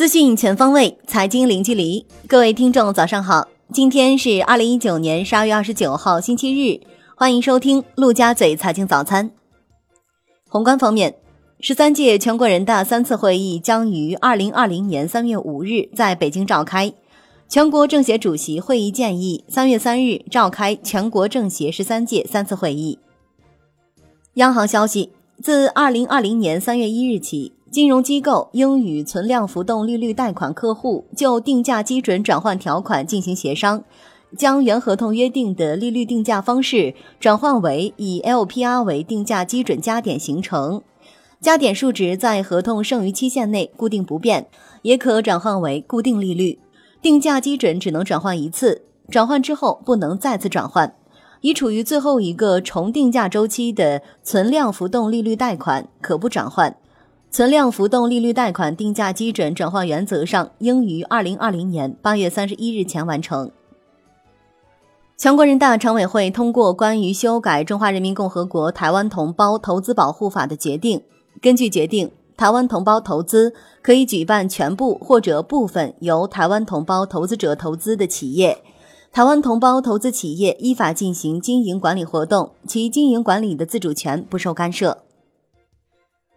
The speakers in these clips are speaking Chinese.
资讯全方位，财经零距离。各位听众，早上好！今天是二零一九年十二月二十九号，星期日。欢迎收听陆家嘴财经早餐。宏观方面，十三届全国人大三次会议将于二零二零年三月五日在北京召开。全国政协主席会议建议，三月三日召开全国政协十三届三次会议。央行消息，自二零二零年三月一日起。金融机构应与存量浮动利率贷款客户就定价基准转换条款进行协商，将原合同约定的利率定价方式转换为以 LPR 为定价基准加点形成，加点数值在合同剩余期限内固定不变，也可转换为固定利率。定价基准只能转换一次，转换之后不能再次转换。已处于最后一个重定价周期的存量浮动利率贷款可不转换。存量浮动利率贷款定价基准转换原则上应于二零二零年八月三十一日前完成。全国人大常委会通过关于修改《中华人民共和国台湾同胞投资保护法》的决定。根据决定，台湾同胞投资可以举办全部或者部分由台湾同胞投资者投资的企业。台湾同胞投资企业依法进行经营管理活动，其经营管理的自主权不受干涉。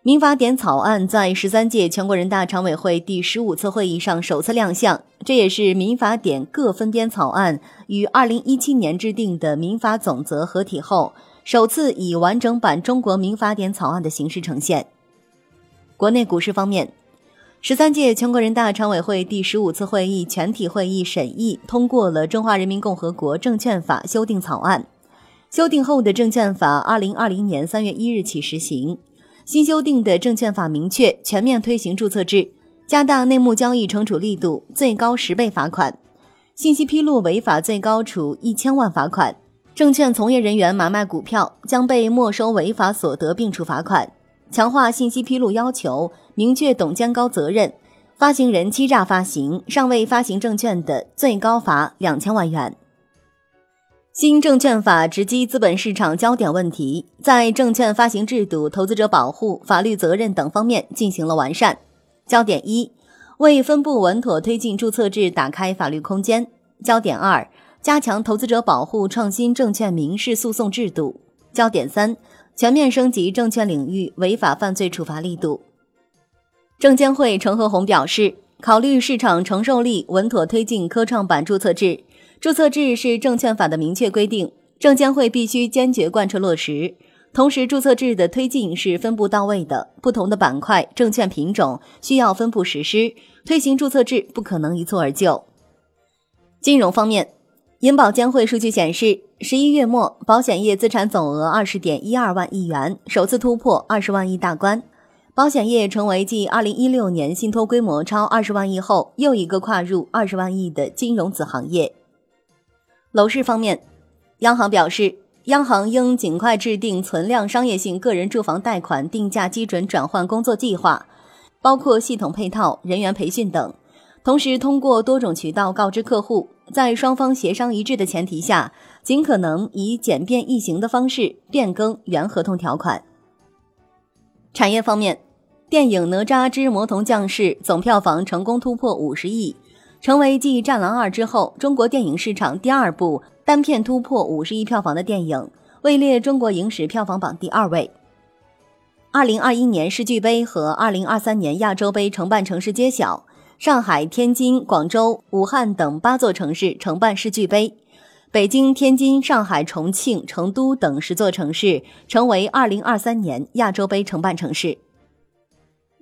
民法典草案在十三届全国人大常委会第十五次会议上首次亮相，这也是民法典各分编草案与二零一七年制定的民法总则合体后，首次以完整版中国民法典草案的形式呈现。国内股市方面，十三届全国人大常委会第十五次会议全体会议审议通过了《中华人民共和国证券法》修订草案，修订后的证券法二零二零年三月一日起实行。新修订的证券法明确全面推行注册制，加大内幕交易惩处力度，最高十倍罚款；信息披露违法，最高处一千万罚款。证券从业人员买卖股票将被没收违法所得，并处罚款。强化信息披露要求，明确董监高责任。发行人欺诈发行尚未发行证券的，最高罚两千万元。新证券法直击资本市场焦点问题，在证券发行制度、投资者保护、法律责任等方面进行了完善。焦点一，为分步稳妥推进注册制打开法律空间。焦点二，加强投资者保护，创新证券民事诉讼制度。焦点三，全面升级证券领域违法犯罪处罚力度。证监会陈和红表示，考虑市场承受力，稳妥推进科创板注册制。注册制是证券法的明确规定，证监会必须坚决贯彻落实。同时，注册制的推进是分步到位的，不同的板块、证券品种需要分步实施。推行注册制不可能一蹴而就。金融方面，银保监会数据显示，十一月末保险业资产总额二十点一二万亿元，首次突破二十万亿大关。保险业成为继二零一六年信托规模超二十万亿后，又一个跨入二十万亿的金融子行业。楼市方面，央行表示，央行应尽快制定存量商业性个人住房贷款定价基准转换工作计划，包括系统配套、人员培训等。同时，通过多种渠道告知客户，在双方协商一致的前提下，尽可能以简便易行的方式变更原合同条款。产业方面，电影《哪吒之魔童降世》总票房成功突破五十亿。成为继《战狼二》之后，中国电影市场第二部单片突破五十亿票房的电影，位列中国影史票房榜第二位。二零二一年世俱杯和二零二三年亚洲杯承办城市揭晓，上海、天津、广州、武汉等八座城市承办世俱杯，北京、天津、上海、重庆、成都等十座城市成为二零二三年亚洲杯承办城市。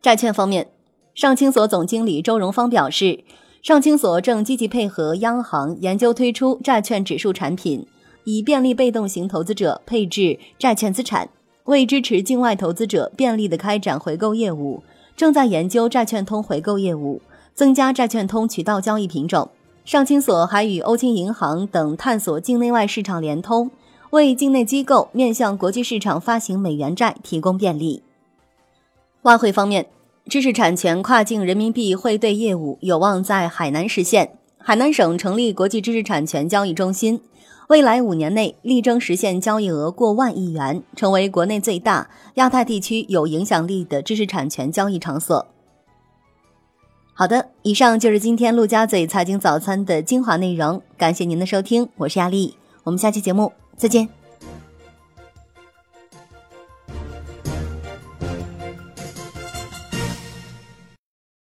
债券方面，上清所总经理周荣芳表示。上清所正积极配合央行研究推出债券指数产品，以便利被动型投资者配置债券资产。为支持境外投资者便利的开展回购业务，正在研究债券通回购业务，增加债券通渠道交易品种。上清所还与欧金银行等探索境内外市场联通，为境内机构面向国际市场发行美元债提供便利。外汇方面。知识产权跨境人民币汇兑业务有望在海南实现。海南省成立国际知识产权交易中心，未来五年内力争实现交易额过万亿元，成为国内最大、亚太地区有影响力的知识产权交易场所。好的，以上就是今天陆家嘴财经早餐的精华内容，感谢您的收听，我是亚丽，我们下期节目再见。